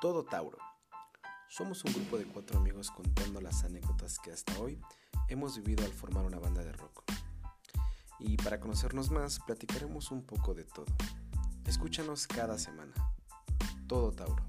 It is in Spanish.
Todo Tauro. Somos un grupo de cuatro amigos contando las anécdotas que hasta hoy hemos vivido al formar una banda de rock. Y para conocernos más, platicaremos un poco de todo. Escúchanos cada semana. Todo Tauro.